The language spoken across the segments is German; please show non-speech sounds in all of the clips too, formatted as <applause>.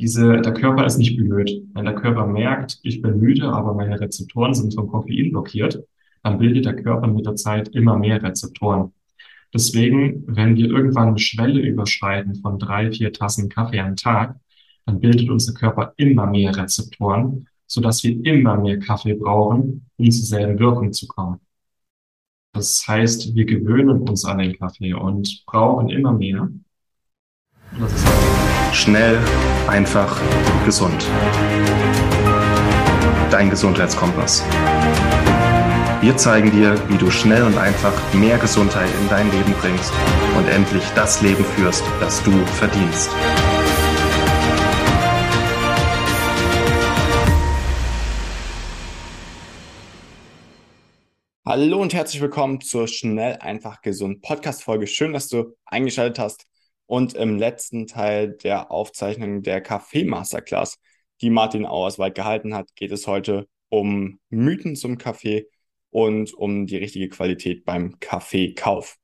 diese, der Körper ist nicht blöd. Wenn der Körper merkt, ich bin müde, aber meine Rezeptoren sind vom Koffein blockiert, dann bildet der Körper mit der Zeit immer mehr Rezeptoren. Deswegen, wenn wir irgendwann eine Schwelle überschreiten von drei, vier Tassen Kaffee am Tag, dann bildet unser Körper immer mehr Rezeptoren, sodass wir immer mehr Kaffee brauchen, um zur selben Wirkung zu kommen. Das heißt, wir gewöhnen uns an den Kaffee und brauchen immer mehr. Schnell, einfach, gesund. Dein Gesundheitskompass. Wir zeigen dir, wie du schnell und einfach mehr Gesundheit in dein Leben bringst und endlich das Leben führst, das du verdienst. Hallo und herzlich willkommen zur Schnell, einfach, gesund Podcast-Folge. Schön, dass du eingeschaltet hast. Und im letzten Teil der Aufzeichnung der Kaffee Masterclass, die Martin Auerswald gehalten hat, geht es heute um Mythen zum Kaffee und um die richtige Qualität beim Kaffeekauf.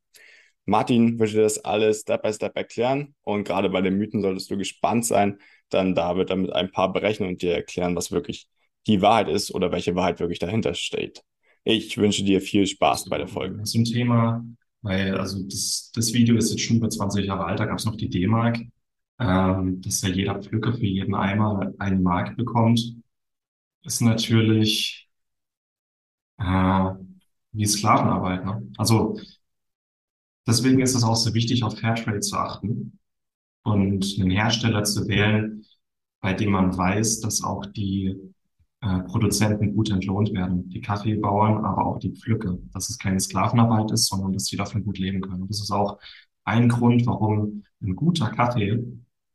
Martin würde das alles Step by Step erklären und gerade bei den Mythen solltest du gespannt sein, dann da wird er mit ein paar berechnen und dir erklären, was wirklich die Wahrheit ist oder welche Wahrheit wirklich dahinter steht. Ich wünsche dir viel Spaß bei der Folge. Ein Thema, weil also das, das Video ist jetzt schon über 20 Jahre alt, da gab es noch die D-Mark, ähm, dass ja jeder Pflücker für jeden Eimer einen Mark bekommt, ist natürlich äh, wie Sklavenarbeit. Ne? Also deswegen ist es auch so wichtig, auf Fairtrade zu achten und einen Hersteller zu wählen, bei dem man weiß, dass auch die äh, Produzenten gut entlohnt werden. Die Kaffeebauern, aber auch die Pflücke. Dass es keine Sklavenarbeit ist, sondern dass sie davon gut leben können. Und das ist auch ein Grund, warum ein guter Kaffee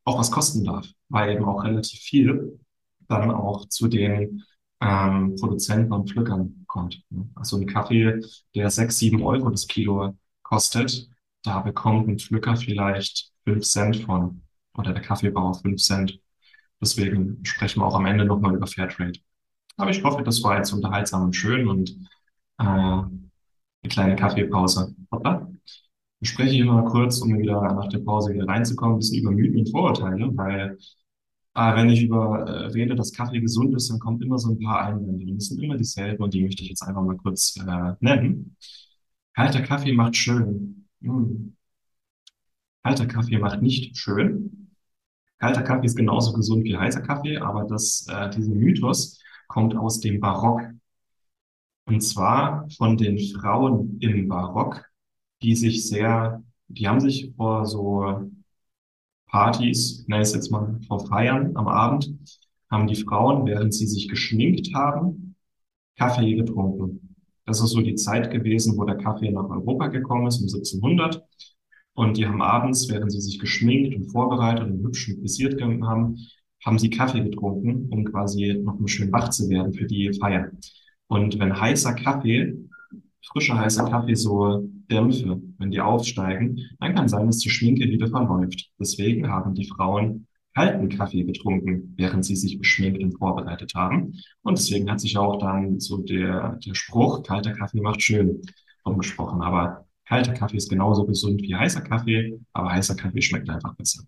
auch was kosten darf, weil eben auch relativ viel dann auch zu den ähm, Produzenten und Pflückern kommt. Also ein Kaffee, der sechs, sieben Euro das Kilo kostet, da bekommt ein Pflücker vielleicht fünf Cent von oder der Kaffeebauer fünf Cent. Deswegen sprechen wir auch am Ende nochmal über Fairtrade. Aber ich hoffe, das war jetzt unterhaltsam und schön und äh, eine kleine Kaffeepause. Hoppla. Ich spreche hier mal kurz, um wieder nach der Pause wieder reinzukommen, ein bisschen über Mythen und Vorurteile, weil aber wenn ich über äh, rede, dass Kaffee gesund ist, dann kommt immer so ein paar Einwände. Das sind immer dieselben und die möchte ich jetzt einfach mal kurz äh, nennen. Kalter Kaffee macht schön. Hm. Kalter Kaffee macht nicht schön. Kalter Kaffee ist genauso gesund wie heißer Kaffee, aber das, äh, dieser Mythos kommt aus dem Barock. Und zwar von den Frauen im Barock, die sich sehr, die haben sich vor so Partys, nenne es jetzt mal, vor Feiern am Abend, haben die Frauen, während sie sich geschminkt haben, Kaffee getrunken. Das ist so die Zeit gewesen, wo der Kaffee nach Europa gekommen ist, um 1700. Und die haben abends, während sie sich geschminkt und vorbereitet und hübsch frisiert haben, haben sie Kaffee getrunken, um quasi noch mal schön wach zu werden für die Feier. Und wenn heißer Kaffee, frischer heißer Kaffee so Dämpfe, wenn die aufsteigen, dann kann sein, dass die Schminke wieder verläuft. Deswegen haben die Frauen kalten Kaffee getrunken, während sie sich beschminkt und vorbereitet haben. Und deswegen hat sich auch dann so der, der Spruch, kalter Kaffee macht schön, umgesprochen. Aber kalter Kaffee ist genauso gesund wie heißer Kaffee, aber heißer Kaffee schmeckt einfach besser.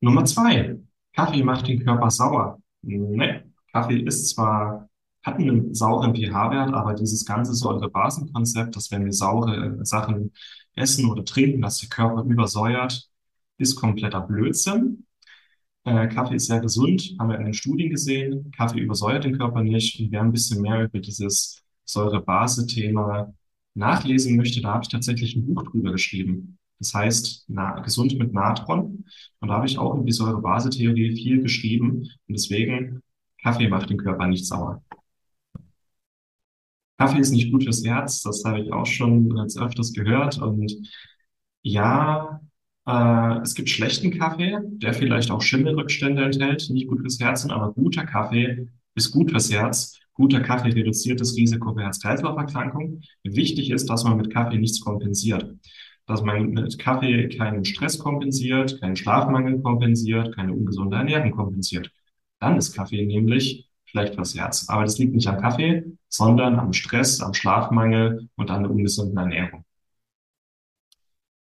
Nummer zwei. Kaffee macht den Körper sauer. Nee, Kaffee ist zwar hatten einen sauren pH-Wert, aber dieses ganze Säure-Basen-Konzept, dass wenn wir saure Sachen essen oder trinken, dass der Körper übersäuert, ist kompletter Blödsinn. Äh, Kaffee ist sehr gesund, haben wir in den Studien gesehen. Kaffee übersäuert den Körper nicht. Und wer ein bisschen mehr über dieses Säure-Base-Thema nachlesen möchte, da habe ich tatsächlich ein Buch drüber geschrieben. Das heißt, na, gesund mit Natron. Und da habe ich auch über die Säure-Base-Theorie viel geschrieben. Und deswegen, Kaffee macht den Körper nicht sauer. Kaffee ist nicht gut fürs Herz, das habe ich auch schon als öfters gehört. Und ja, äh, es gibt schlechten Kaffee, der vielleicht auch Schimmelrückstände enthält, nicht gut fürs Herz, aber guter Kaffee ist gut fürs Herz. Guter Kaffee reduziert das Risiko für Herz-Kreislauf-Erkrankungen. Wichtig ist, dass man mit Kaffee nichts kompensiert. Dass man mit Kaffee keinen Stress kompensiert, keinen Schlafmangel kompensiert, keine ungesunde Ernährung kompensiert. Dann ist Kaffee nämlich schlecht fürs Herz. Aber das liegt nicht am Kaffee, sondern am Stress, am Schlafmangel und an der ungesunden Ernährung.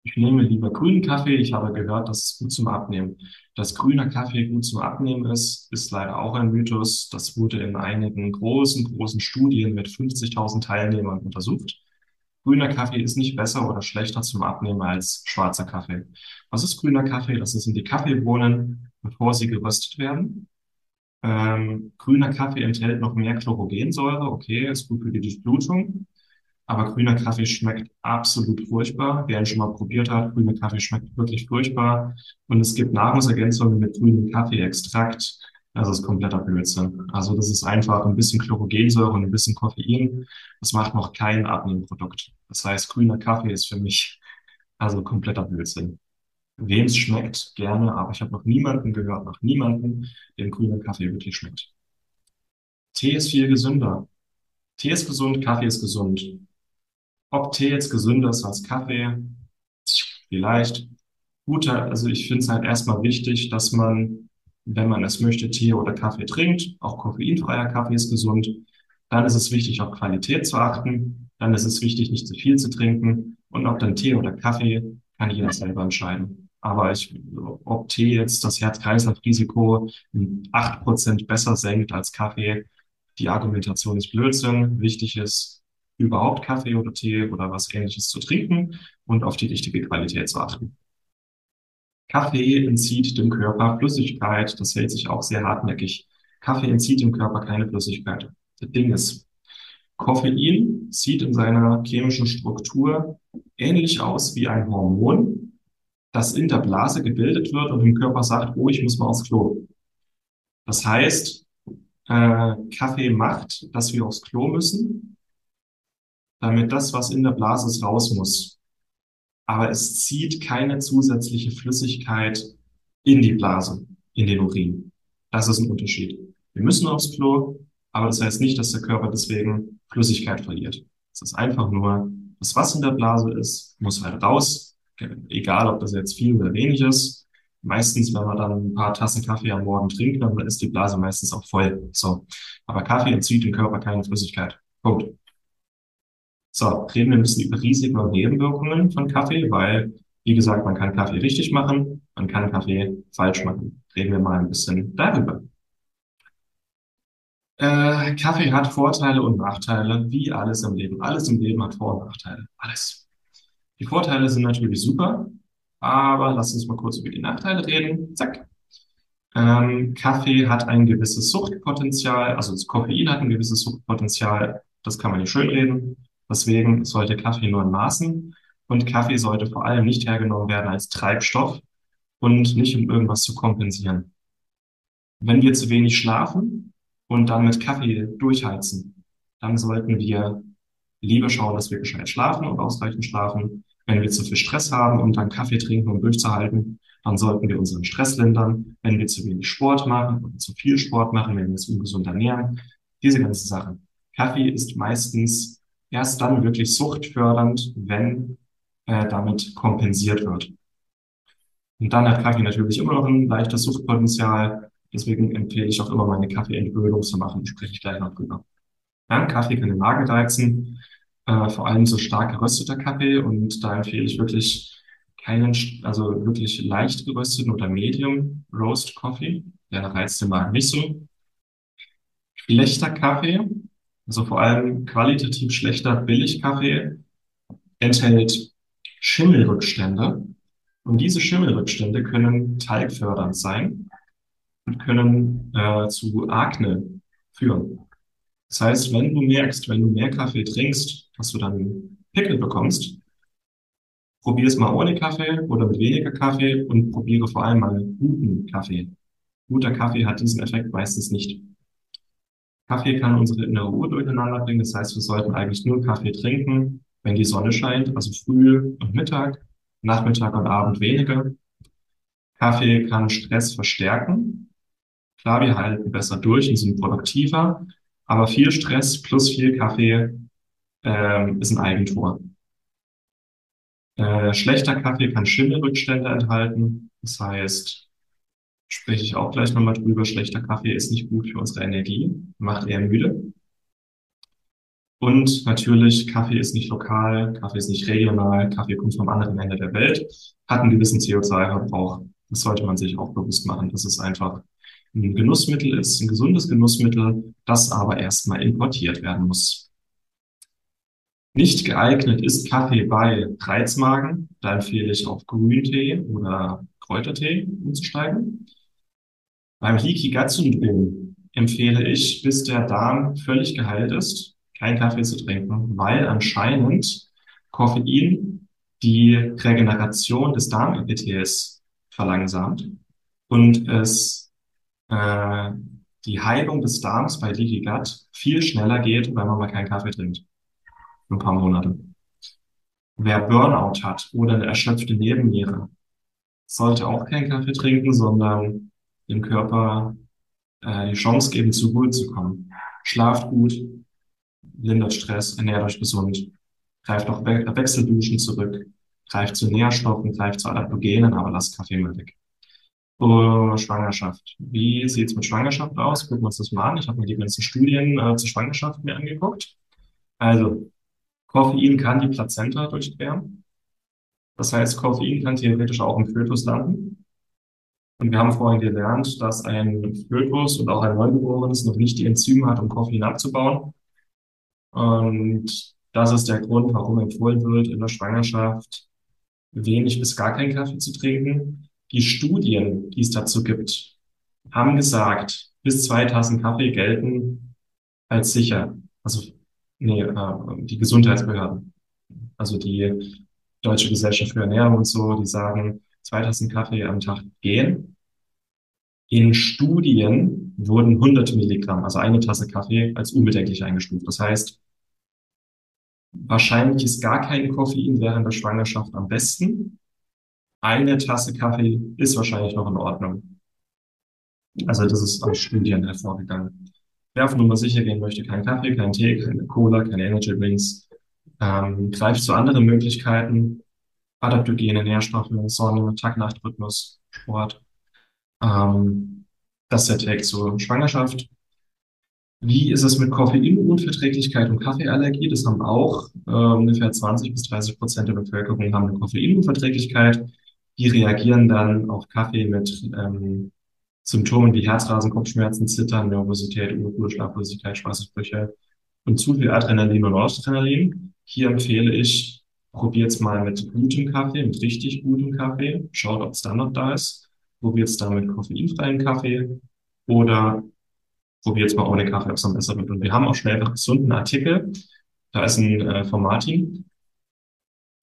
Ich nehme lieber grünen Kaffee. Ich habe gehört, das ist gut zum Abnehmen. Dass grüner Kaffee gut zum Abnehmen ist, ist leider auch ein Mythos. Das wurde in einigen großen, großen Studien mit 50.000 Teilnehmern untersucht. Grüner Kaffee ist nicht besser oder schlechter zum Abnehmen als schwarzer Kaffee. Was ist grüner Kaffee? Das sind die Kaffeebohnen, bevor sie geröstet werden. Ähm, grüner Kaffee enthält noch mehr Chlorogensäure. Okay, ist gut für die Durchblutung. Aber grüner Kaffee schmeckt absolut furchtbar. Wer ihn schon mal probiert hat, grüner Kaffee schmeckt wirklich furchtbar. Und es gibt Nahrungsergänzungen mit grünem Kaffeeextrakt. Das ist kompletter Blödsinn. Also das ist einfach ein bisschen Chlorogensäure und ein bisschen Koffein. Das macht noch kein Abnehmprodukt. Das heißt, grüner Kaffee ist für mich also kompletter Blödsinn. Wem es schmeckt, gerne, aber ich habe noch niemanden gehört, noch niemanden, dem grüner Kaffee wirklich schmeckt. Tee ist viel gesünder. Tee ist gesund, Kaffee ist gesund. Ob Tee jetzt gesünder ist als Kaffee, vielleicht. Guter, also ich finde es halt erstmal wichtig, dass man, wenn man es möchte, Tee oder Kaffee trinkt. Auch koffeinfreier Kaffee ist gesund. Dann ist es wichtig, auf Qualität zu achten. Dann ist es wichtig, nicht zu viel zu trinken. Und ob dann Tee oder Kaffee, kann jeder selber entscheiden. Aber ich, ob Tee jetzt das Herz-Kreislauf-Risiko acht Prozent besser senkt als Kaffee, die Argumentation ist Blödsinn. Wichtig ist, überhaupt Kaffee oder Tee oder was ähnliches zu trinken und auf die richtige Qualität zu achten. Kaffee entzieht dem Körper Flüssigkeit. Das hält sich auch sehr hartnäckig. Kaffee entzieht dem Körper keine Flüssigkeit. Das Ding ist, Koffein sieht in seiner chemischen Struktur ähnlich aus wie ein Hormon, das in der Blase gebildet wird und dem Körper sagt, oh, ich muss mal aufs Klo. Das heißt, äh, Kaffee macht, dass wir aufs Klo müssen, damit das, was in der Blase ist, raus muss. Aber es zieht keine zusätzliche Flüssigkeit in die Blase, in den Urin. Das ist ein Unterschied. Wir müssen aufs Klo, aber das heißt nicht, dass der Körper deswegen Flüssigkeit verliert. Es ist einfach nur, das, was in der Blase ist, muss halt raus. Egal, ob das jetzt viel oder wenig ist. Meistens, wenn man dann ein paar Tassen Kaffee am Morgen trinkt, dann ist die Blase meistens auch voll. So. Aber Kaffee entzieht dem Körper keine Flüssigkeit. Punkt. So, reden wir ein bisschen über Risiken und Nebenwirkungen von Kaffee, weil, wie gesagt, man kann Kaffee richtig machen, man kann Kaffee falsch machen. Reden wir mal ein bisschen darüber. Äh, Kaffee hat Vorteile und Nachteile, wie alles im Leben. Alles im Leben hat Vor- und Nachteile. Alles. Die Vorteile sind natürlich super, aber lass uns mal kurz über die Nachteile reden. Zack. Ähm, Kaffee hat ein gewisses Suchtpotenzial, also das Koffein hat ein gewisses Suchtpotenzial. Das kann man nicht schönreden. Deswegen sollte Kaffee nur in Maßen und Kaffee sollte vor allem nicht hergenommen werden als Treibstoff und nicht um irgendwas zu kompensieren. Wenn wir zu wenig schlafen und dann mit Kaffee durchheizen, dann sollten wir lieber schauen, dass wir gescheit schlafen und ausreichend schlafen. Wenn wir zu viel Stress haben und dann Kaffee trinken, um durchzuhalten, dann sollten wir unseren Stress lindern. Wenn wir zu wenig Sport machen oder zu viel Sport machen, wenn wir uns ungesund ernähren, diese ganzen Sachen. Kaffee ist meistens erst dann wirklich suchtfördernd, wenn äh, damit kompensiert wird. Und dann hat Kaffee natürlich immer noch ein leichtes Suchtpotenzial. Deswegen empfehle ich auch immer mal eine Kaffeeentwöhnung zu machen. Spreche ich gleich noch drüber. Ja, Kaffee kann den Magen reizen, äh, vor allem so stark gerösteter Kaffee. Und da empfehle ich wirklich keinen, also wirklich leicht gerösteten oder Medium Roast Coffee. Der reizt den Magen nicht so. Schlechter Kaffee also vor allem qualitativ schlechter Billigkaffee enthält Schimmelrückstände. Und diese Schimmelrückstände können talgfördernd sein und können äh, zu Akne führen. Das heißt, wenn du merkst, wenn du mehr Kaffee trinkst, dass du dann Pickel bekommst, probier es mal ohne Kaffee oder mit weniger Kaffee und probiere vor allem mal guten Kaffee. Guter Kaffee hat diesen Effekt meistens nicht. Kaffee kann unsere innere Uhr durcheinander bringen. Das heißt, wir sollten eigentlich nur Kaffee trinken, wenn die Sonne scheint, also früh und Mittag, Nachmittag und Abend weniger. Kaffee kann Stress verstärken. Klar, wir halten besser durch und sind produktiver, aber viel Stress plus viel Kaffee ähm, ist ein Eigentor. Äh, schlechter Kaffee kann Schimmelrückstände enthalten. Das heißt, spreche ich auch gleich nochmal drüber. Schlechter Kaffee ist nicht gut für unsere Energie, macht eher müde. Und natürlich, Kaffee ist nicht lokal, Kaffee ist nicht regional, Kaffee kommt vom anderen Ende der Welt, hat einen gewissen CO2-Verbrauch. Das sollte man sich auch bewusst machen, dass es einfach ein Genussmittel ist, ein gesundes Genussmittel, das aber erstmal importiert werden muss. Nicht geeignet ist Kaffee bei Reizmagen. Da empfehle ich auf Grüntee oder Kräutertee umzusteigen. Beim Leaky Gut Syndrom empfehle ich, bis der Darm völlig geheilt ist, keinen Kaffee zu trinken, weil anscheinend Koffein die Regeneration des Darmepithels verlangsamt und es äh, die Heilung des Darms bei Leaky Gut viel schneller geht, wenn man mal keinen Kaffee trinkt. Ein paar Monate. Wer Burnout hat oder eine erschöpfte Nebenniere, sollte auch keinen Kaffee trinken, sondern dem Körper äh, die Chance geben, zu Ruhe zu kommen. Schlaft gut, lindert Stress, ernährt euch gesund, greift auf We Wechselduschen zurück, greift zu Nährstoffen, greift zu Adaptogenen, aber lasst Kaffee mal weg. Oh, Schwangerschaft. Wie sieht's mit Schwangerschaft aus? Gucken wir uns das mal an. Ich habe mir die ganzen Studien äh, zur Schwangerschaft mir angeguckt. Also, Koffein kann die Plazenta durchqueren. Das heißt, Koffein kann theoretisch auch im Fötus landen. Und wir haben vorhin gelernt, dass ein Fötus und auch ein Neugeborenes noch nicht die Enzyme hat, um Koffein abzubauen. Und das ist der Grund, warum empfohlen wird, in der Schwangerschaft wenig bis gar keinen Kaffee zu trinken. Die Studien, die es dazu gibt, haben gesagt, bis zwei Tassen Kaffee gelten als sicher. Also, nee, äh, die Gesundheitsbehörden. Also die Deutsche Gesellschaft für Ernährung und so, die sagen, zwei Tassen Kaffee am Tag gehen. In Studien wurden 100 Milligramm, also eine Tasse Kaffee, als unbedenklich eingestuft. Das heißt, wahrscheinlich ist gar kein Koffein während der Schwangerschaft am besten. Eine Tasse Kaffee ist wahrscheinlich noch in Ordnung. Also das ist aus Studien hervorgegangen. Wer auf Nummer sicher gehen möchte, kein Kaffee, kein Tee, keine Cola, keine Energy Drinks, ähm, greift zu anderen Möglichkeiten, adaptogene Nährstoffe, Sonne, Tag-Nacht-Rhythmus, Sport. Ähm, das ist der Take zur Schwangerschaft. Wie ist es mit Koffeinunverträglichkeit und Kaffeeallergie? Das haben auch äh, ungefähr 20 bis 30 Prozent der Bevölkerung haben eine Koffeinunverträglichkeit. Die reagieren dann auf Kaffee mit ähm, Symptomen wie Herzrasen, Kopfschmerzen, Zittern, Nervosität, Unruhe, Schlaflosigkeit, Schweißausbrüche und zu viel Adrenalin und Noradrenalin. Hier empfehle ich, probiert's mal mit gutem Kaffee, mit richtig gutem Kaffee. Schaut, ob es dann noch da ist. Probiert's da mit koffeinfreiem Kaffee oder probiert's mal ohne Kaffee, ob es dann besser wird. Und wir haben auch schnell einfach gesunden Artikel. Da ist ein äh, von Martin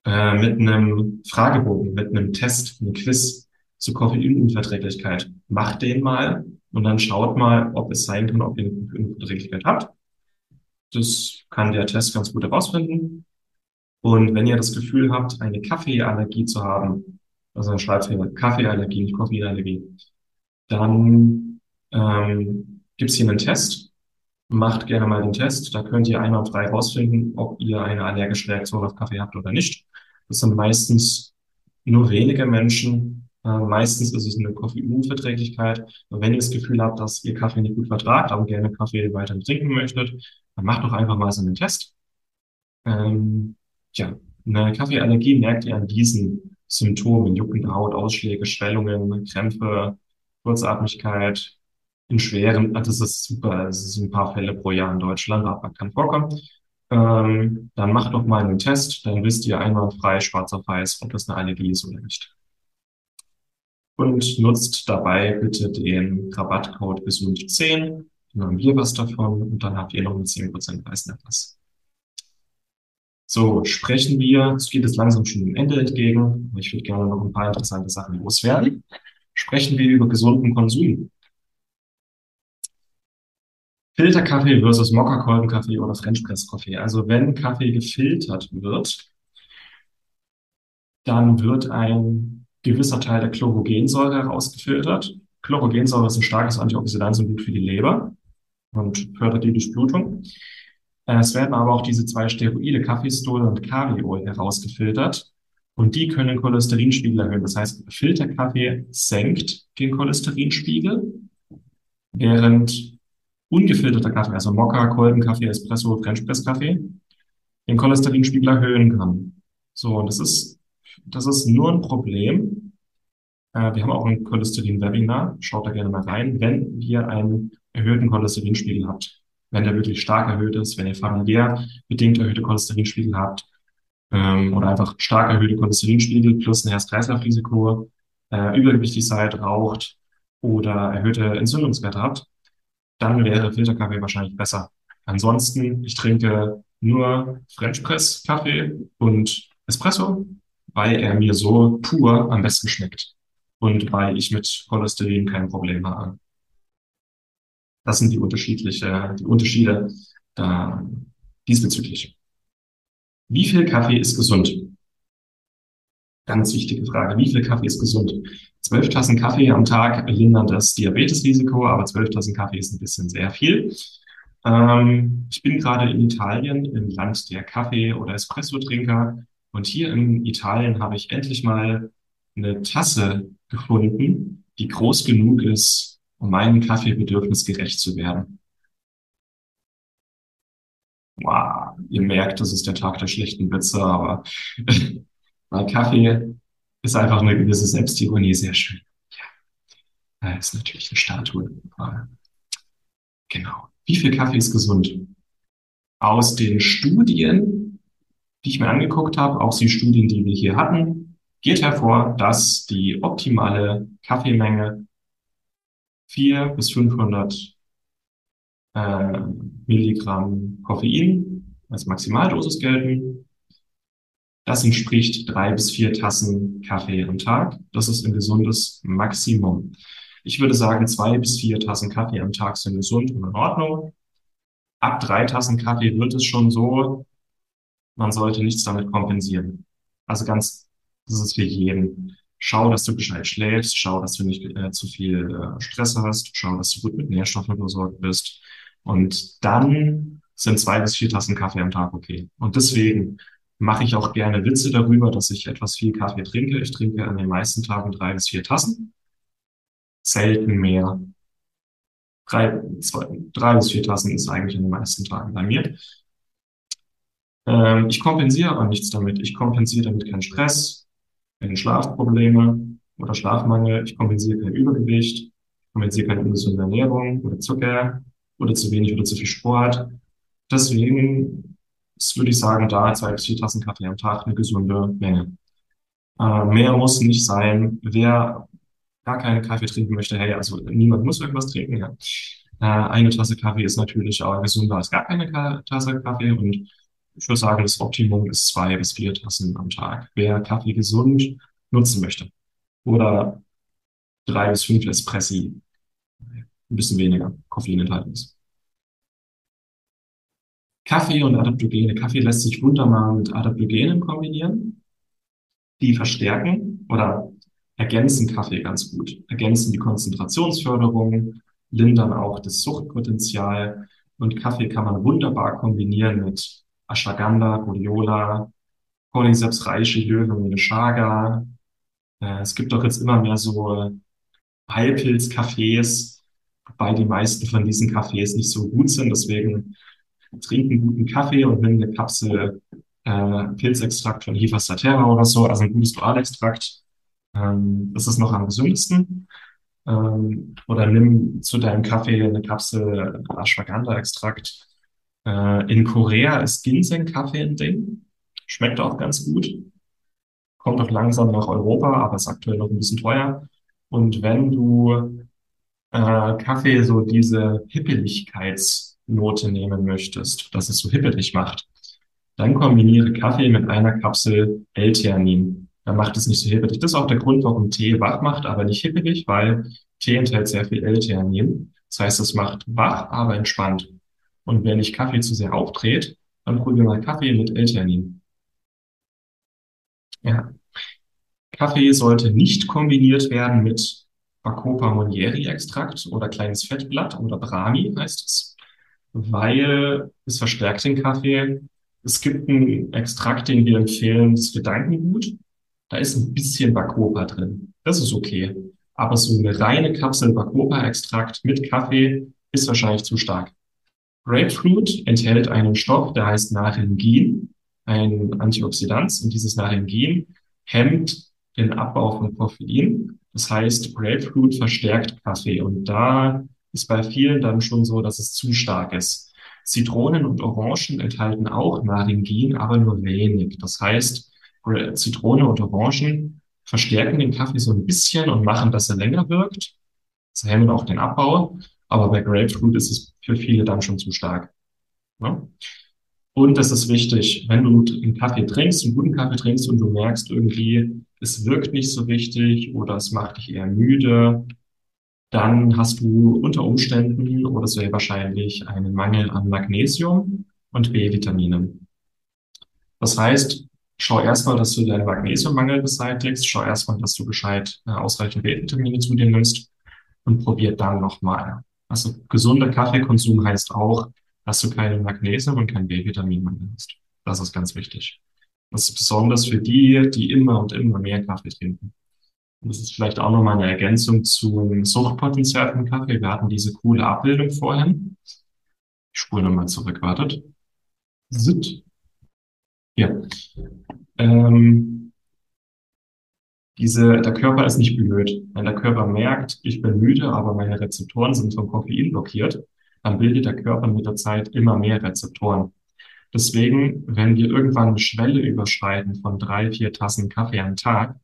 äh, mit einem Fragebogen, mit einem Test, einem Quiz zur Koffeinunverträglichkeit. Macht den mal und dann schaut mal, ob es sein kann, ob ihr eine Koffeinunverträglichkeit habt. Das kann der Test ganz gut herausfinden. Und wenn ihr das Gefühl habt, eine Kaffeeallergie zu haben, also ein Schreibfehler, Kaffeeallergie, nicht Koffeinallergie, dann ähm, gibt hier einen Test. Macht gerne mal den Test. Da könnt ihr einmal frei herausfinden, ob ihr eine allergische Reaktion auf Kaffee habt oder nicht. Das sind meistens nur wenige Menschen. Äh, meistens ist es eine Koffeinunverträglichkeit. Und wenn ihr das Gefühl habt, dass ihr Kaffee nicht gut vertragt, aber gerne Kaffee weiter trinken möchtet, dann macht doch einfach mal so einen Test. Ähm, ja, eine Kaffeeallergie merkt ihr an diesen Symptomen, juckende Haut, Ausschläge, Schwellungen, Krämpfe, Kurzatmigkeit, in schweren, ah, das ist super, es ist ein paar Fälle pro Jahr in Deutschland, aber kann vorkommen. Ähm, dann macht doch mal einen Test, dann wisst ihr einwandfrei, schwarz auf weiß, ob das eine Allergie ist oder nicht. Und nutzt dabei bitte den Rabattcode gesund10, dann haben wir was davon und dann habt ihr noch einen 10% Preisnachlass. So, sprechen wir, es geht jetzt langsam schon dem Ende entgegen, ich würde gerne noch ein paar interessante Sachen loswerden. Sprechen wir über gesunden Konsum. Filterkaffee versus Mokkakolbenkaffee oder French Press Kaffee. Also wenn Kaffee gefiltert wird, dann wird ein gewisser Teil der Chlorogensäure herausgefiltert. Chlorogensäure ist ein starkes Antioxidant und gut für die Leber und fördert die Durchblutung. Es werden aber auch diese zwei Steroide, Kaffeestol und Kariol, herausgefiltert. Und die können Cholesterinspiegel erhöhen. Das heißt, Filterkaffee senkt den Cholesterinspiegel, während ungefilterter Kaffee, also Mokka, Kolbenkaffee, Espresso, French Press Kaffee, den Cholesterinspiegel erhöhen kann. So, und das ist, das ist nur ein Problem. Äh, wir haben auch ein Cholesterin-Webinar. Schaut da gerne mal rein, wenn ihr einen erhöhten Cholesterinspiegel habt. Wenn der wirklich stark erhöht ist, wenn ihr familiär bedingt erhöhte Cholesterinspiegel habt, ähm, oder einfach stark erhöhte Cholesterinspiegel plus ein Herz-Kreislauf-Risiko, äh, übergewichtig seid, raucht oder erhöhte Entzündungswerte habt, dann wäre Filterkaffee wahrscheinlich besser. Ansonsten, ich trinke nur French Press Kaffee und Espresso, weil er mir so pur am besten schmeckt und weil ich mit Cholesterin kein Problem habe. Das sind die unterschiedliche, die Unterschiede da diesbezüglich. Wie viel Kaffee ist gesund? Ganz wichtige Frage. Wie viel Kaffee ist gesund? Zwölf Tassen Kaffee am Tag lindern das Diabetesrisiko, aber zwölf Tassen Kaffee ist ein bisschen sehr viel. Ähm, ich bin gerade in Italien, im Land der Kaffee- oder Espresso-Trinker. Und hier in Italien habe ich endlich mal eine Tasse gefunden, die groß genug ist, um meinem Kaffeebedürfnis gerecht zu werden. Wow, ihr merkt, das ist der Tag der schlechten Witze, aber <laughs> bei Kaffee ist einfach eine gewisse Selbstironie sehr schön. Ja, ist natürlich eine Statue. Genau. Wie viel Kaffee ist gesund? Aus den Studien, die ich mir angeguckt habe, auch die Studien, die wir hier hatten, geht hervor, dass die optimale Kaffeemenge 4 bis 500 äh, Milligramm Koffein als Maximaldosis gelten. Das entspricht drei bis vier Tassen Kaffee am Tag. Das ist ein gesundes Maximum. Ich würde sagen, zwei bis vier Tassen Kaffee am Tag sind gesund und in Ordnung. Ab drei Tassen Kaffee wird es schon so, man sollte nichts damit kompensieren. Also ganz, das ist für jeden. Schau, dass du gescheit schläfst, schau, dass du nicht äh, zu viel äh, Stress hast, schau, dass du gut mit Nährstoffen versorgt bist. Und dann sind zwei bis vier Tassen Kaffee am Tag okay. Und deswegen mache ich auch gerne Witze darüber, dass ich etwas viel Kaffee trinke. Ich trinke an den meisten Tagen drei bis vier Tassen. Selten mehr. Drei, zwei, drei bis vier Tassen ist eigentlich an den meisten Tagen bei mir. Ähm, ich kompensiere aber nichts damit. Ich kompensiere damit keinen Stress, keine Schlafprobleme oder Schlafmangel. Ich kompensiere kein Übergewicht. Ich kompensiere keine ungesunde Ernährung oder Zucker oder zu wenig oder zu viel Sport. Deswegen würde ich sagen, da zwei bis vier Tassen Kaffee am Tag eine gesunde Menge. Äh, mehr muss nicht sein. Wer gar keine Kaffee trinken möchte, hey, also niemand muss irgendwas trinken. Ja. Äh, eine Tasse Kaffee ist natürlich auch gesünder als gar keine Tasse Kaffee und ich würde sagen, das Optimum ist zwei bis vier Tassen am Tag. Wer Kaffee gesund nutzen möchte oder drei bis fünf Espressi, ein bisschen weniger Koffein enthalten ist. Kaffee und Adaptogene. Kaffee lässt sich wunderbar mit Adaptogenen kombinieren. Die verstärken oder ergänzen Kaffee ganz gut. Ergänzen die Konzentrationsförderung, lindern auch das Suchtpotenzial. Und Kaffee kann man wunderbar kombinieren mit Ashwagandha, Rhodiola, Cordyceps reishi, Löwen, Chaga. Äh, es gibt doch jetzt immer mehr so Heilpilz-Cafés, wobei die meisten von diesen Cafés nicht so gut sind. Deswegen trinken guten Kaffee und nimm eine Kapsel äh, Pilzextrakt von Hifa Statera oder so, also ein gutes Dualextrakt. Ähm, das ist noch am gesündesten. Ähm, oder nimm zu deinem Kaffee eine Kapsel Ashwagandha-Extrakt. Äh, in Korea ist Ginseng-Kaffee ein Ding. Schmeckt auch ganz gut. Kommt auch langsam nach Europa, aber ist aktuell noch ein bisschen teuer. Und wenn du äh, Kaffee so diese Hippeligkeits Note nehmen möchtest, dass es so hippelig macht, dann kombiniere Kaffee mit einer Kapsel L-Theanin. Dann macht es nicht so hippelig. Das ist auch der Grund, warum Tee wach macht, aber nicht hippelig, weil Tee enthält sehr viel L-Theanin. Das heißt, es macht wach, aber entspannt. Und wenn ich Kaffee zu sehr aufdreht, dann probiere mal Kaffee mit L-Theanin. Ja. Kaffee sollte nicht kombiniert werden mit Bacopa Monieri Extrakt oder kleines Fettblatt oder Brahmi heißt es weil es verstärkt den Kaffee. Es gibt einen Extrakt, den wir empfehlen, das Gedankengut. Da ist ein bisschen Bacopa drin. Das ist okay. Aber so eine reine Kapsel Bacopa-Extrakt mit Kaffee ist wahrscheinlich zu stark. Grapefruit enthält einen Stoff, der heißt Naringin, ein Antioxidant. Und dieses Naringin hemmt den Abbau von Koffein. Das heißt, Grapefruit verstärkt Kaffee. Und da ist bei vielen dann schon so, dass es zu stark ist. Zitronen und Orangen enthalten auch Naringin, aber nur wenig. Das heißt, Zitrone und Orangen verstärken den Kaffee so ein bisschen und machen, dass er länger wirkt. Sie hemmen auch den Abbau. Aber bei Grapefruit ist es für viele dann schon zu stark. Ja? Und das ist wichtig, wenn du einen Kaffee trinkst, einen guten Kaffee trinkst und du merkst irgendwie, es wirkt nicht so richtig oder es macht dich eher müde, dann hast du unter Umständen oder sehr wahrscheinlich einen Mangel an Magnesium und B-Vitaminen. Das heißt, schau erstmal, dass du deinen Magnesiummangel beseitigst, schau erstmal, dass du gescheit äh, ausreichend B-Vitamine zu dir nimmst und probier dann nochmal. Also gesunder Kaffeekonsum heißt auch, dass du keine Magnesium und kein B-Vitamin hast. Das ist ganz wichtig. Das ist besonders für die, die immer und immer mehr Kaffee trinken. Das ist vielleicht auch nochmal eine Ergänzung zum Suchtpotenzial von Kaffee. Wir hatten diese coole Abbildung vorhin. Ich spule nochmal zurück, wartet. Sit. Ja. Ähm, diese, der Körper ist nicht blöd. Wenn der Körper merkt, ich bin müde, aber meine Rezeptoren sind vom Koffein blockiert, dann bildet der Körper mit der Zeit immer mehr Rezeptoren. Deswegen, wenn wir irgendwann eine Schwelle überschreiten von drei, vier Tassen Kaffee am Tag,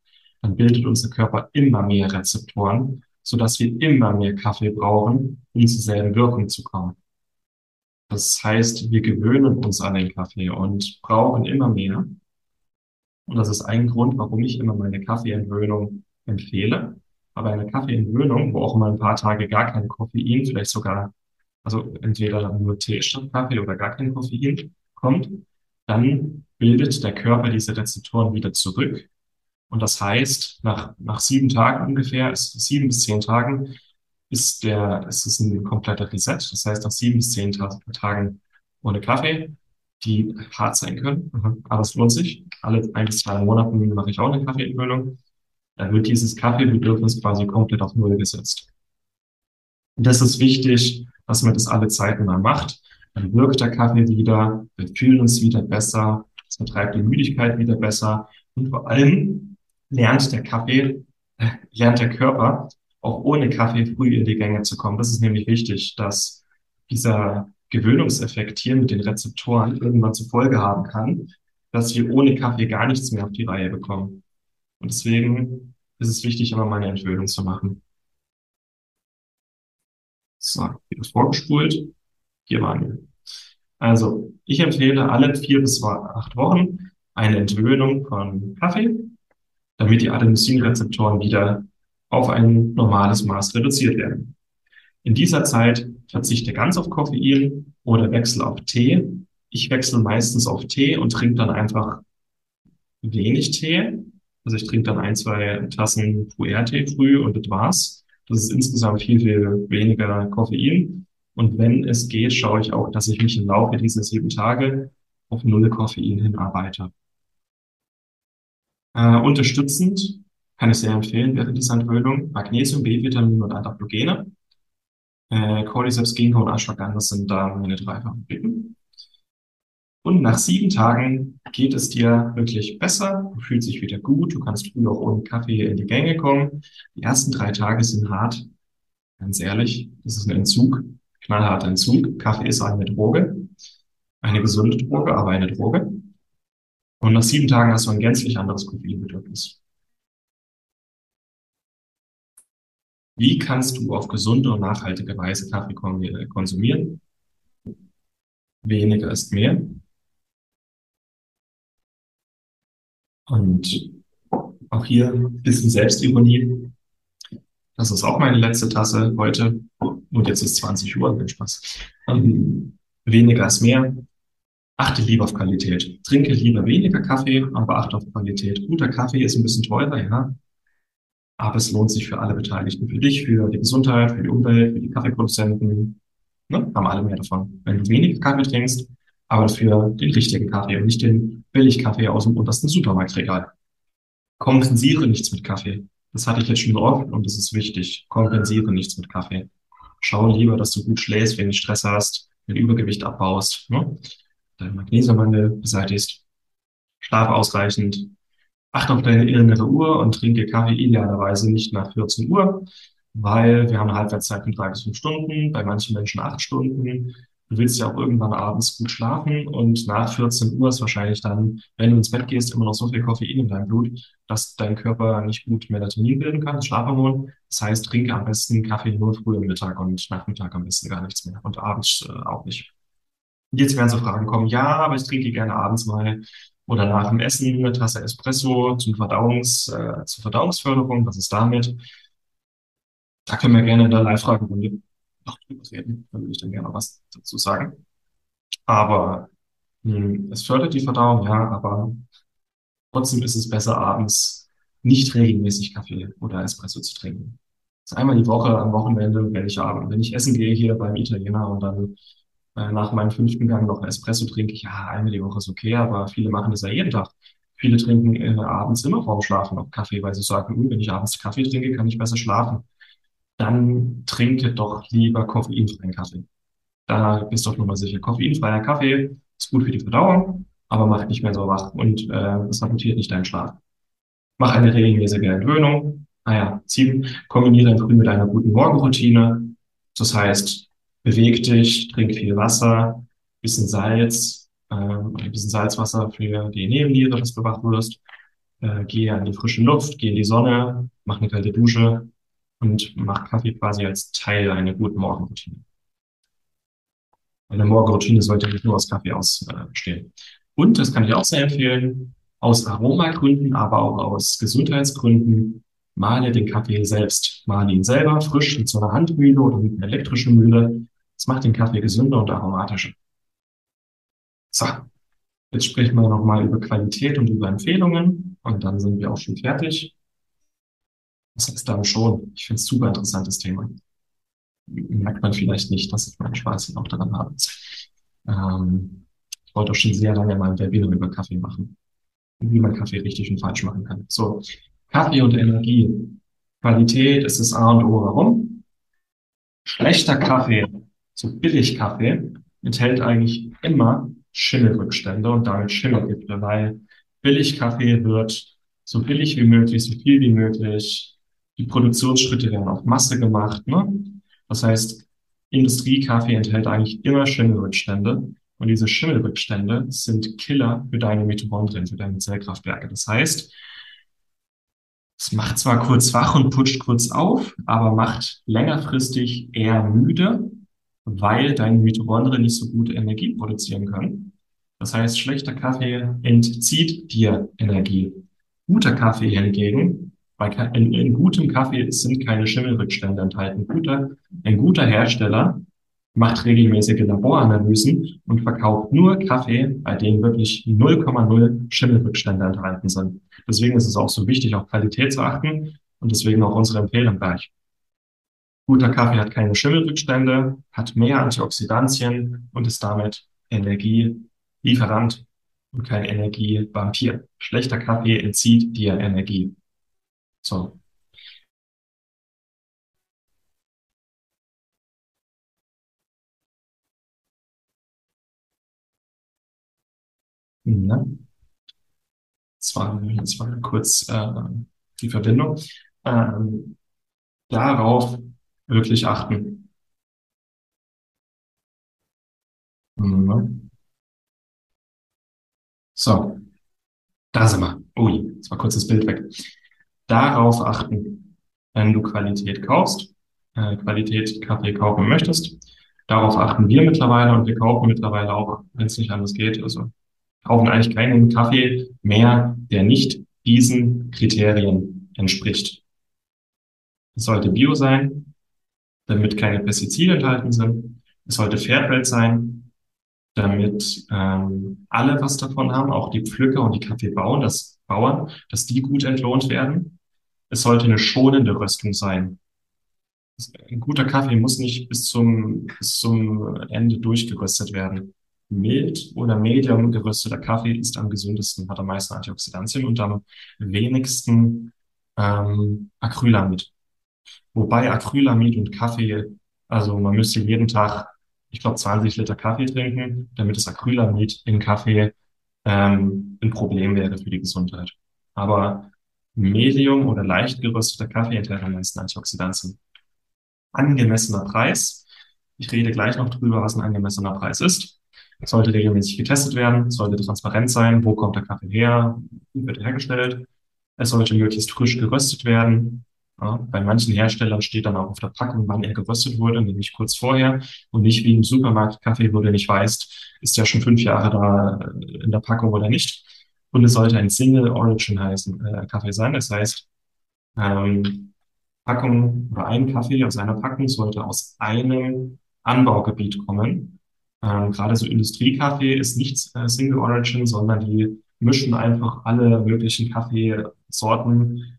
dann bildet unser Körper immer mehr Rezeptoren, sodass wir immer mehr Kaffee brauchen, um zur selben Wirkung zu kommen. Das heißt, wir gewöhnen uns an den Kaffee und brauchen immer mehr. Und das ist ein Grund, warum ich immer meine Kaffeeentwöhnung empfehle. Aber eine Kaffeeentwöhnung, wo auch mal ein paar Tage gar kein Koffein, vielleicht sogar, also entweder nur Tee statt Kaffee oder gar kein Koffein kommt, dann bildet der Körper diese Rezeptoren wieder zurück. Und das heißt, nach, nach sieben Tagen ungefähr, ist, sieben bis zehn Tagen, ist der, ist es ein kompletter Reset. Das heißt, nach sieben bis zehn Tagen ohne Kaffee die hart sein können. Aber es lohnt sich. Alle ein bis zwei Monaten mache ich auch eine Kaffeeentwöhnung. Dann wird dieses Kaffeebedürfnis quasi komplett auf Null gesetzt. Und das ist wichtig, dass man das alle Zeiten mal macht. Dann wirkt der Kaffee wieder, wir fühlen uns wieder besser, es vertreibt die Müdigkeit wieder besser und vor allem lernt der Kaffee, äh, lernt der Körper auch ohne Kaffee früh in die Gänge zu kommen. Das ist nämlich wichtig, dass dieser Gewöhnungseffekt hier mit den Rezeptoren irgendwann zur Folge haben kann, dass wir ohne Kaffee gar nichts mehr auf die Reihe bekommen. Und deswegen ist es wichtig, immer mal eine Entwöhnung zu machen. So, wieder vorgespult. Hier waren wir. Also, ich empfehle alle vier bis acht Wochen eine Entwöhnung von Kaffee, damit die Adenosinrezeptoren wieder auf ein normales Maß reduziert werden. In dieser Zeit verzichte ganz auf Koffein oder wechsle auf Tee. Ich wechsle meistens auf Tee und trinke dann einfach wenig Tee. Also ich trinke dann ein, zwei Tassen Puer-Tee früh und das war's. Das ist insgesamt viel, viel weniger Koffein. Und wenn es geht, schaue ich auch, dass ich mich im Laufe dieser sieben Tage auf null Koffein hinarbeite. Äh, unterstützend kann ich sehr empfehlen während dieser Entwöhnung Magnesium, B-Vitamin und Adaptogene. Äh, Cordyceps, Ginkgo und Ashwagandha sind da meine drei Favoriten. Und nach sieben Tagen geht es dir wirklich besser. Du fühlst dich wieder gut. Du kannst früh auch ohne Kaffee in die Gänge kommen. Die ersten drei Tage sind hart. Ganz ehrlich, das ist ein Entzug, knallharter Entzug. Kaffee ist eine Droge. Eine gesunde Droge, aber eine Droge. Und nach sieben Tagen hast du ein gänzlich anderes Koffeinbedürfnis. Wie kannst du auf gesunde und nachhaltige Weise Kaffee konsumieren? Weniger ist mehr. Und auch hier ein bisschen Selbstironie. Das ist auch meine letzte Tasse heute. Und jetzt ist 20 Uhr, kein Spaß. Ähm, weniger ist mehr. Achte lieber auf Qualität. Trinke lieber weniger Kaffee, aber achte auf Qualität. Guter Kaffee ist ein bisschen teurer, ja. Aber es lohnt sich für alle Beteiligten, für dich, für die Gesundheit, für die Umwelt, für die Kaffeeproduzenten. Ne? Haben alle mehr davon. Wenn du weniger Kaffee trinkst, aber für den richtigen Kaffee und nicht den Billigkaffee aus dem untersten Supermarktregal. Kompensiere nichts mit Kaffee. Das hatte ich jetzt schon oft und das ist wichtig. Kompensiere nichts mit Kaffee. schau lieber, dass du gut schläfst, wenig Stress hast, dein Übergewicht abbaust, ne? dein Magnesiummangel beseitigst, schlaf ausreichend, achte auf deine innere Uhr und trinke Kaffee idealerweise nicht nach 14 Uhr, weil wir haben eine Halbwertszeit von drei bis fünf Stunden, bei manchen Menschen acht Stunden. Du willst ja auch irgendwann abends gut schlafen und nach 14 Uhr ist wahrscheinlich dann, wenn du ins Bett gehst, immer noch so viel Koffein in deinem Blut, dass dein Körper nicht gut Melatonin bilden kann, Schlafhormon. Das heißt, trinke am besten Kaffee nur früh am Mittag und Nachmittag am besten gar nichts mehr und abends äh, auch nicht. Jetzt werden so Fragen kommen, ja, aber ich trinke gerne abends mal oder nach dem Essen eine Tasse Espresso zum Verdauungs, äh, zur Verdauungsförderung. Was ist damit? Da können wir gerne in der Live-Fragerunde noch drüber reden. Da würde ich dann gerne was dazu sagen. Aber mh, hm, es fördert die Verdauung, ja, aber trotzdem ist es besser, abends nicht regelmäßig Kaffee oder Espresso zu trinken. Das ist einmal die Woche am Wochenende, wenn ich wenn ich essen gehe hier beim Italiener und dann äh, nach meinem fünften Gang noch Espresso trinke ich, ja, einmal die Woche ist okay, aber viele machen das ja jeden Tag. Viele trinken äh, abends immer vorm Schlafen noch Kaffee, weil sie sagen, uh, wenn ich abends Kaffee trinke, kann ich besser schlafen dann trinke doch lieber koffeinfreien Kaffee. Da bist du doch nochmal sicher. Koffeinfreier Kaffee ist gut für die Verdauung, aber macht nicht mehr so wach und äh, es sabotiert nicht deinen Schlaf. Mach eine regelmäßige Entwöhnung. Ah sieben, kombiniere dann früh mit einer guten Morgenroutine. Das heißt, beweg dich, trink viel Wasser, bisschen Salz, äh, ein bisschen Salzwasser für die Nebenniere, dass du wach wirst. Äh, geh an die frische Luft, geh in die Sonne, mach eine kalte Dusche und mach Kaffee quasi als Teil einer guten Morgenroutine. Eine Morgenroutine sollte nicht nur aus Kaffee aus äh. Und, das kann ich auch sehr empfehlen, aus Aromagründen, aber auch aus Gesundheitsgründen, male den Kaffee selbst. Male ihn selber frisch mit so einer Handmühle oder mit einer elektrischen Mühle. Das macht den Kaffee gesünder und aromatischer. So, jetzt sprechen wir nochmal über Qualität und über Empfehlungen und dann sind wir auch schon fertig. Das ist dann schon, ich finde es super interessantes Thema. Merkt man vielleicht nicht, dass ich meinen Spaß auch daran habe. Ähm, ich wollte auch schon sehr lange mal ein Webinar über Kaffee machen. Wie man Kaffee richtig und falsch machen kann. So, Kaffee und Energie. Qualität ist das A und O. Warum? Schlechter Kaffee, so billig Kaffee, enthält eigentlich immer Schimmelrückstände und damit Schimmelgifte, weil billig Kaffee wird so billig wie möglich, so viel wie möglich die Produktionsschritte werden auf Masse gemacht. Ne? Das heißt, Industriekaffee enthält eigentlich immer Schimmelrückstände. Und diese Schimmelrückstände sind Killer für deine Mitochondrien, für deine Zellkraftwerke. Das heißt, es macht zwar kurz wach und putscht kurz auf, aber macht längerfristig eher müde, weil deine Mitochondrien nicht so gut Energie produzieren können. Das heißt, schlechter Kaffee entzieht dir Energie. Guter Kaffee hingegen bei, in, in gutem Kaffee sind keine Schimmelrückstände enthalten. Guter, ein guter Hersteller macht regelmäßige Laboranalysen und verkauft nur Kaffee, bei dem wirklich 0,0 Schimmelrückstände enthalten sind. Deswegen ist es auch so wichtig, auf Qualität zu achten und deswegen auch unsere Empfehlung gleich. Guter Kaffee hat keine Schimmelrückstände, hat mehr Antioxidantien und ist damit Energielieferant und kein Energievampir. Schlechter Kaffee entzieht dir Energie. So. Ja. Das war, das war kurz äh, die Verbindung. Ähm, darauf wirklich achten. Mhm. So, da sind wir. Ui, jetzt war kurz das Bild weg darauf achten, wenn du Qualität kaufst, äh, Qualität Kaffee kaufen möchtest. Darauf achten wir mittlerweile und wir kaufen mittlerweile auch, wenn es nicht anders geht. Also kaufen eigentlich keinen Kaffee mehr, der nicht diesen Kriterien entspricht. Es sollte Bio sein, damit keine Pestizide enthalten sind. Es sollte Fairtrade sein, damit ähm, alle was davon haben, auch die Pflücker und die Kaffeebauern, das Bauern, dass die gut entlohnt werden. Es sollte eine schonende Röstung sein. Ein guter Kaffee muss nicht bis zum, bis zum Ende durchgeröstet werden. Mild oder medium gerösteter Kaffee ist am gesündesten, hat am meisten Antioxidantien und am wenigsten ähm, Acrylamid. Wobei Acrylamid und Kaffee Also man müsste jeden Tag, ich glaube, 20 Liter Kaffee trinken, damit das Acrylamid in Kaffee ähm, ein Problem wäre für die Gesundheit. Aber Medium oder leicht gerösteter Kaffee enthält am meisten Antioxidantien. Angemessener Preis. Ich rede gleich noch drüber, was ein angemessener Preis ist. Sollte regelmäßig getestet werden, sollte transparent sein, wo kommt der Kaffee her, wie wird er hergestellt. Es sollte möglichst frisch geröstet werden. Ja, bei manchen Herstellern steht dann auch auf der Packung, wann er geröstet wurde, nämlich kurz vorher und nicht wie im Supermarkt Kaffee, wo du nicht weißt, ist der schon fünf Jahre da in der Packung oder nicht. Und es sollte ein Single Origin heißen, äh, Kaffee sein. Das heißt, ähm, Packung oder ein Kaffee aus einer Packung sollte aus einem Anbaugebiet kommen. Ähm, gerade so Industriekaffee ist nicht äh, Single Origin, sondern die mischen einfach alle möglichen Kaffeesorten,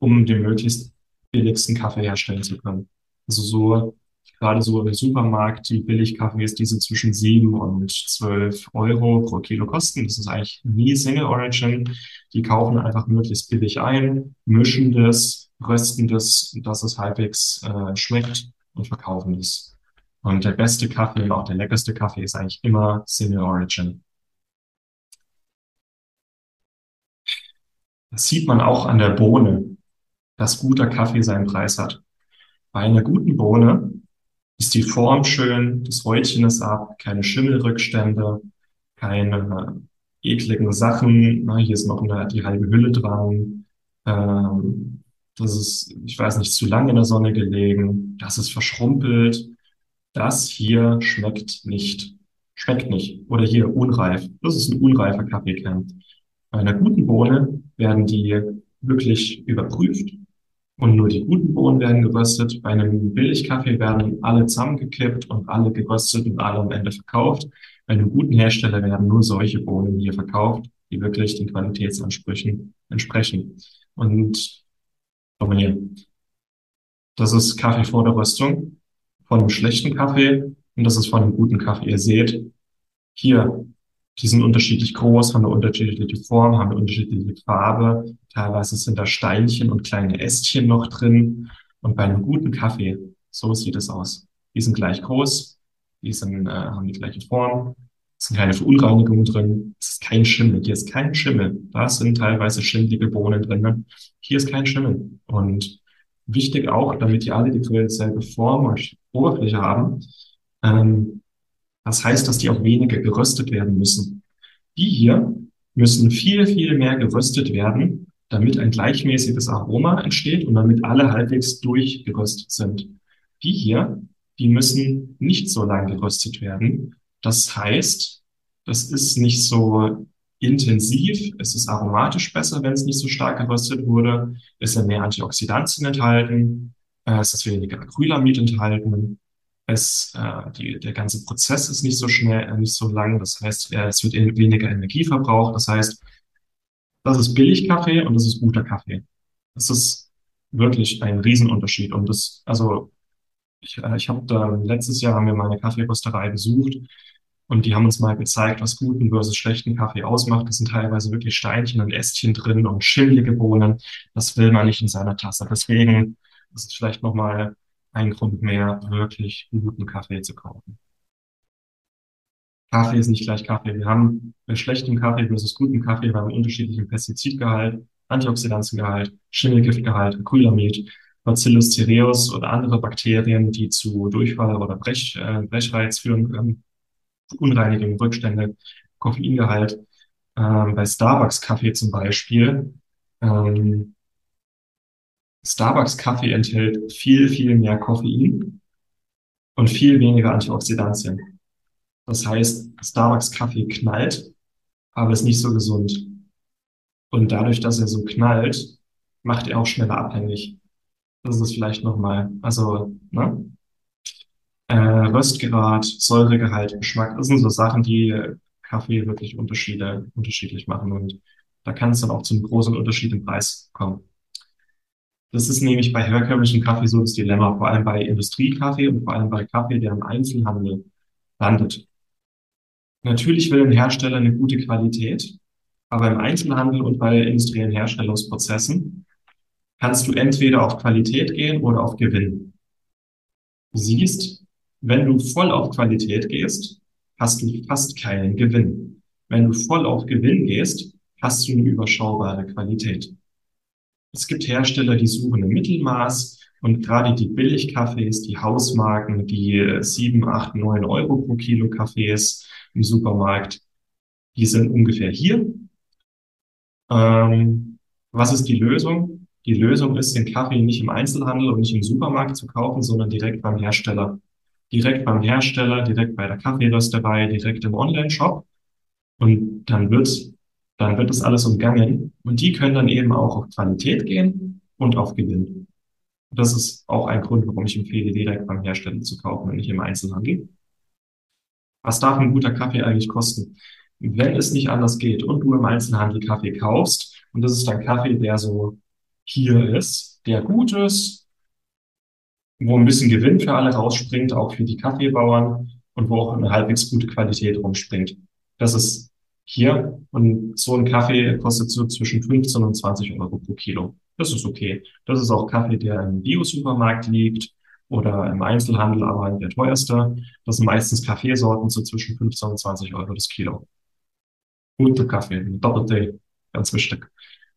um den möglichst billigsten Kaffee herstellen zu können. Also so gerade so im Supermarkt, die Billigkaffees, die so zwischen sieben und zwölf Euro pro Kilo kosten. Das ist eigentlich nie Single Origin. Die kaufen einfach möglichst billig ein, mischen das, rösten das, dass es halbwegs äh, schmeckt und verkaufen das. Und der beste Kaffee auch der leckerste Kaffee ist eigentlich immer Single Origin. Das sieht man auch an der Bohne, dass guter Kaffee seinen Preis hat. Bei einer guten Bohne ist die Form schön, das Häutchen ist ab, keine Schimmelrückstände, keine ekligen Sachen. Na, hier ist noch eine, die halbe Hülle dran. Ähm, das ist, ich weiß nicht, zu lange in der Sonne gelegen. Das ist verschrumpelt. Das hier schmeckt nicht. Schmeckt nicht. Oder hier unreif. Das ist ein unreifer Kaffeekern. Bei einer guten Bohne werden die wirklich überprüft und nur die guten Bohnen werden geröstet. Bei einem Billigkaffee werden alle zusammengekippt und alle geröstet und alle am Ende verkauft. Bei einem guten Hersteller werden nur solche Bohnen hier verkauft, die wirklich den Qualitätsansprüchen entsprechen. Und hier. Das ist Kaffee vor der Röstung von einem schlechten Kaffee und das ist von einem guten Kaffee. Ihr seht hier die sind unterschiedlich groß, haben eine unterschiedliche Form, haben eine unterschiedliche Farbe. Teilweise sind da Steinchen und kleine Ästchen noch drin. Und bei einem guten Kaffee, so sieht es aus. Die sind gleich groß, die sind, äh, haben die gleiche Form, es sind keine Verunreinigungen drin, es ist kein Schimmel, hier ist kein Schimmel. Da sind teilweise schimmelige Bohnen drin. Hier ist kein Schimmel. Und wichtig auch, damit die alle dieselbe Form und Oberfläche haben, ähm, das heißt, dass die auch weniger geröstet werden müssen. Die hier müssen viel, viel mehr geröstet werden, damit ein gleichmäßiges Aroma entsteht und damit alle halbwegs durchgeröstet sind. Die hier, die müssen nicht so lang geröstet werden. Das heißt, das ist nicht so intensiv, es ist aromatisch besser, wenn es nicht so stark geröstet wurde, es sind mehr Antioxidantien enthalten, äh, es ist weniger Acrylamid enthalten es, äh, die, der ganze Prozess ist nicht so schnell, äh, nicht so lang. Das heißt, äh, es wird weniger Energie verbraucht. Das heißt, das ist Billigkaffee und das ist guter Kaffee. Das ist wirklich ein Riesenunterschied. Und das, also ich, äh, ich habe da letztes Jahr haben wir mal eine Kaffeerösterei besucht und die haben uns mal gezeigt, was guten versus schlechten Kaffee ausmacht. Das sind teilweise wirklich Steinchen und Ästchen drin und schimmelige Bohnen. Das will man nicht in seiner Tasse. Deswegen, das ist vielleicht nochmal ein Grund mehr, wirklich guten Kaffee zu kaufen. Kaffee ist nicht gleich Kaffee. Wir haben bei schlechtem Kaffee versus gutem Kaffee, wir haben unterschiedlichen Pestizidgehalt, Antioxidantiengehalt, Schimmelgiftgehalt, Acrylamid, Bacillus cereus oder andere Bakterien, die zu Durchfall oder Brech, äh, Brechreiz führen können, Unreinigung, Rückstände, Koffeingehalt. Ähm, bei Starbucks-Kaffee zum Beispiel ähm, Starbucks-Kaffee enthält viel, viel mehr Koffein und viel weniger Antioxidantien. Das heißt, Starbucks-Kaffee knallt, aber ist nicht so gesund. Und dadurch, dass er so knallt, macht er auch schneller abhängig. Das ist vielleicht nochmal, also, ne? Äh, Röstgrad, Säuregehalt, Geschmack, das sind so Sachen, die Kaffee wirklich Unterschiede, unterschiedlich machen. Und da kann es dann auch zu einem großen Unterschied im Preis kommen. Das ist nämlich bei herkömmlichen Kaffee so das Dilemma, vor allem bei Industriekaffee und vor allem bei Kaffee, der im Einzelhandel landet. Natürlich will ein Hersteller eine gute Qualität, aber im Einzelhandel und bei industriellen Herstellungsprozessen kannst du entweder auf Qualität gehen oder auf Gewinn. Du siehst, wenn du voll auf Qualität gehst, hast du fast keinen Gewinn. Wenn du voll auf Gewinn gehst, hast du eine überschaubare Qualität. Es gibt Hersteller, die suchen ein Mittelmaß und gerade die Billigkaffees, die Hausmarken, die 7, 8, 9 Euro pro Kilo Kaffees im Supermarkt, die sind ungefähr hier. Ähm, was ist die Lösung? Die Lösung ist, den Kaffee nicht im Einzelhandel und nicht im Supermarkt zu kaufen, sondern direkt beim Hersteller. Direkt beim Hersteller, direkt bei der Kaffeerösterei, direkt im Online-Shop. Und dann wird, dann wird das alles umgangen. Und die können dann eben auch auf Qualität gehen und auf Gewinn. Das ist auch ein Grund, warum ich empfehle, direkt beim Hersteller zu kaufen und nicht im Einzelhandel. Was darf ein guter Kaffee eigentlich kosten? Wenn es nicht anders geht und du im Einzelhandel Kaffee kaufst, und das ist ein Kaffee, der so hier ist, der gut ist, wo ein bisschen Gewinn für alle rausspringt, auch für die Kaffeebauern und wo auch eine halbwegs gute Qualität rumspringt. Das ist hier und so ein Kaffee kostet so zwischen 15 und 20 Euro pro Kilo. Das ist okay. Das ist auch Kaffee, der im Bio-Supermarkt liegt oder im Einzelhandel, aber der teuerste. Das sind meistens Kaffeesorten so zwischen 15 und 20 Euro das Kilo. Guter Kaffee, doppelte, ganz wichtig.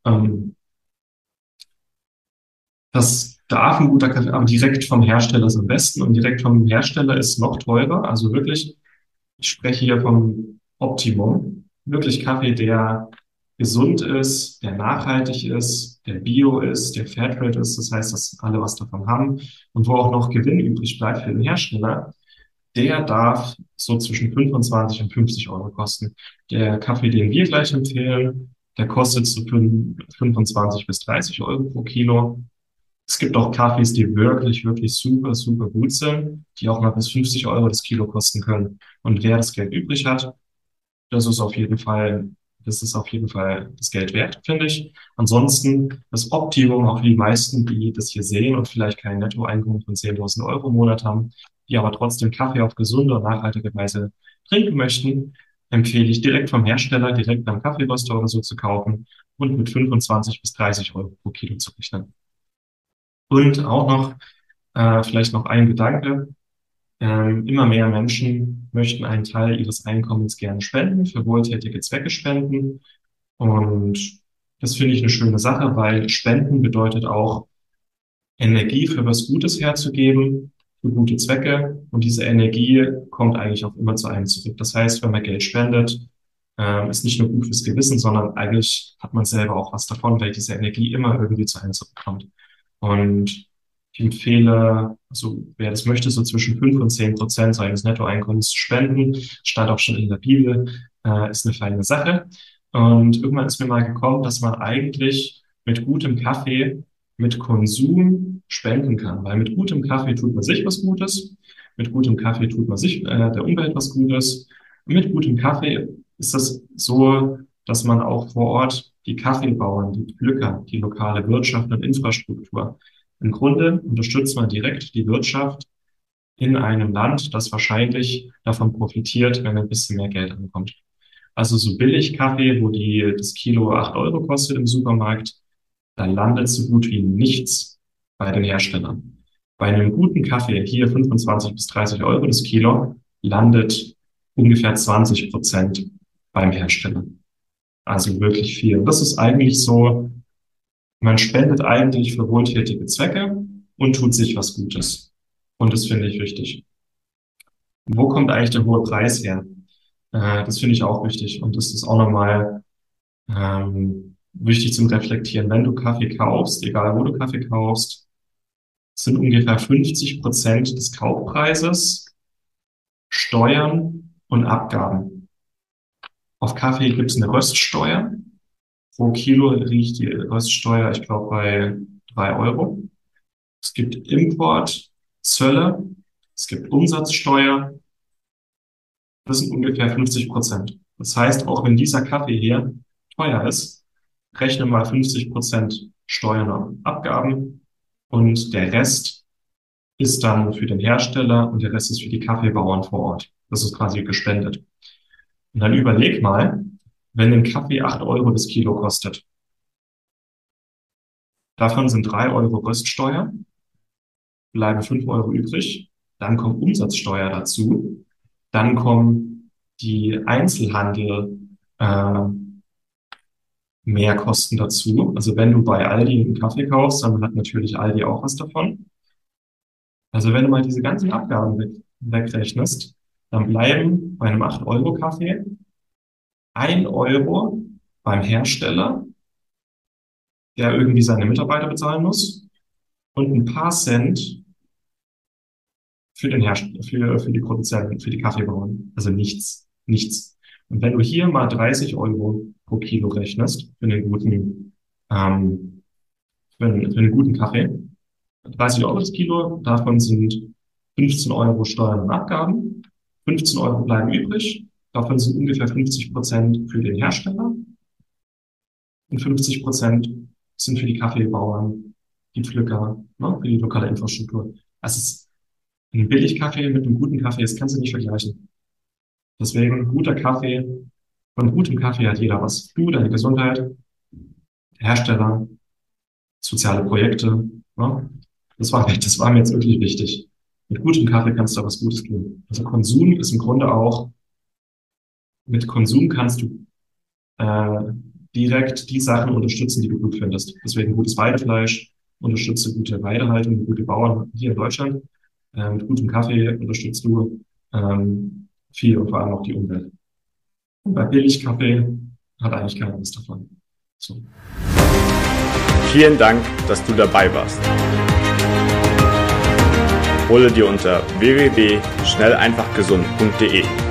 Ähm, das darf ein guter Kaffee, aber direkt vom Hersteller ist am besten und direkt vom Hersteller ist noch teurer. Also wirklich, ich spreche hier vom Optimum. Wirklich Kaffee, der gesund ist, der nachhaltig ist, der bio ist, der Fairtrade ist. Das heißt, dass alle was davon haben und wo auch noch Gewinn übrig bleibt für den Hersteller. Der darf so zwischen 25 und 50 Euro kosten. Der Kaffee, den wir gleich empfehlen, der kostet so 25 bis 30 Euro pro Kilo. Es gibt auch Kaffees, die wirklich, wirklich super, super gut sind, die auch mal bis 50 Euro das Kilo kosten können. Und wer das Geld übrig hat, das ist auf jeden Fall, das ist auf jeden Fall das Geld wert, finde ich. Ansonsten das Optimum, auch für die meisten, die das hier sehen und vielleicht kein Nettoeinkommen von 10.000 Euro im Monat haben, die aber trotzdem Kaffee auf gesunde und nachhaltige Weise trinken möchten, empfehle ich direkt vom Hersteller, direkt beim Kaffeeröster oder so zu kaufen und mit 25 bis 30 Euro pro Kilo zu rechnen. Und auch noch, äh, vielleicht noch ein Gedanke. Ähm, immer mehr Menschen möchten einen Teil ihres Einkommens gerne spenden, für wohltätige Zwecke spenden. Und das finde ich eine schöne Sache, weil Spenden bedeutet auch, Energie für was Gutes herzugeben, für gute Zwecke. Und diese Energie kommt eigentlich auch immer zu einem zurück. Das heißt, wenn man Geld spendet, äh, ist nicht nur gut fürs Gewissen, sondern eigentlich hat man selber auch was davon, weil diese Energie immer irgendwie zu einem zurückkommt. Und ich empfehle, also wer das möchte, so zwischen fünf und zehn Prozent seines Nettoeinkommens spenden, stand auch schon in der Bibel, äh, ist eine feine Sache. Und irgendwann ist mir mal gekommen, dass man eigentlich mit gutem Kaffee, mit Konsum spenden kann. Weil mit gutem Kaffee tut man sich was Gutes, mit gutem Kaffee tut man sich äh, der Umwelt was Gutes. Und mit gutem Kaffee ist das so, dass man auch vor Ort die Kaffeebauern, die Pflücker, die lokale Wirtschaft und Infrastruktur. Im Grunde unterstützt man direkt die Wirtschaft in einem Land, das wahrscheinlich davon profitiert, wenn ein bisschen mehr Geld ankommt. Also so billig Kaffee, wo die, das Kilo acht Euro kostet im Supermarkt, da landet so gut wie nichts bei den Herstellern. Bei einem guten Kaffee, hier 25 bis 30 Euro das Kilo, landet ungefähr 20 Prozent beim Hersteller. Also wirklich viel. Und das ist eigentlich so, man spendet eigentlich für wohltätige Zwecke und tut sich was Gutes. Und das finde ich wichtig. Wo kommt eigentlich der hohe Preis her? Äh, das finde ich auch wichtig. Und das ist auch nochmal ähm, wichtig zum Reflektieren. Wenn du Kaffee kaufst, egal wo du Kaffee kaufst, sind ungefähr 50 Prozent des Kaufpreises Steuern und Abgaben. Auf Kaffee gibt es eine Röststeuer. Pro Kilo liegt die Röststeuer, ich glaube, bei drei Euro. Es gibt Importzölle, es gibt Umsatzsteuer. Das sind ungefähr 50 Prozent. Das heißt, auch wenn dieser Kaffee hier teuer ist, rechne mal 50 Prozent Steuern und Abgaben und der Rest ist dann für den Hersteller und der Rest ist für die Kaffeebauern vor Ort. Das ist quasi gespendet. Und dann überleg mal, wenn ein Kaffee acht Euro das Kilo kostet. Davon sind drei Euro Röststeuer, bleiben fünf Euro übrig. dann kommt Umsatzsteuer dazu, dann kommen die Einzelhandel äh, Mehrkosten dazu. Also wenn du bei Aldi einen Kaffee kaufst, dann hat natürlich Aldi auch was davon. Also wenn du mal diese ganzen Abgaben weg, wegrechnest, dann bleiben bei einem 8-Euro-Kaffee ein Euro beim Hersteller, der irgendwie seine Mitarbeiter bezahlen muss, und ein paar Cent für den Hersteller, für, für die Produzenten, für die Kaffeebauern. Also nichts, nichts. Und wenn du hier mal 30 Euro pro Kilo rechnest für einen guten, ähm, für einen, für einen guten Kaffee, 30 Euro das Kilo, davon sind 15 Euro Steuern und Abgaben, 15 Euro bleiben übrig, davon sind ungefähr 50 Prozent für den Hersteller und 50 Prozent sind für die Kaffeebauern, die Pflücker, ne, für die lokale Infrastruktur. Also es ein Billigkaffee mit einem guten Kaffee, das kannst du nicht vergleichen. Deswegen guter Kaffee, von gutem Kaffee hat jeder was. Du, deine Gesundheit, Hersteller, soziale Projekte. Ne? Das, war, das war mir jetzt wirklich wichtig. Mit gutem Kaffee kannst du da was Gutes tun. Also Konsum ist im Grunde auch, mit Konsum kannst du äh, direkt die Sachen unterstützen, die du gut findest. Deswegen gutes Weidefleisch, unterstütze gute Weidehaltung, gute Bauern hier in Deutschland. Äh, mit gutem Kaffee unterstützt du ähm, viel und vor allem auch die Umwelt. Und bei Billigkaffee hat eigentlich keiner was davon. So. Vielen Dank, dass du dabei warst. Hole dir unter www.schnelleinfachgesund.de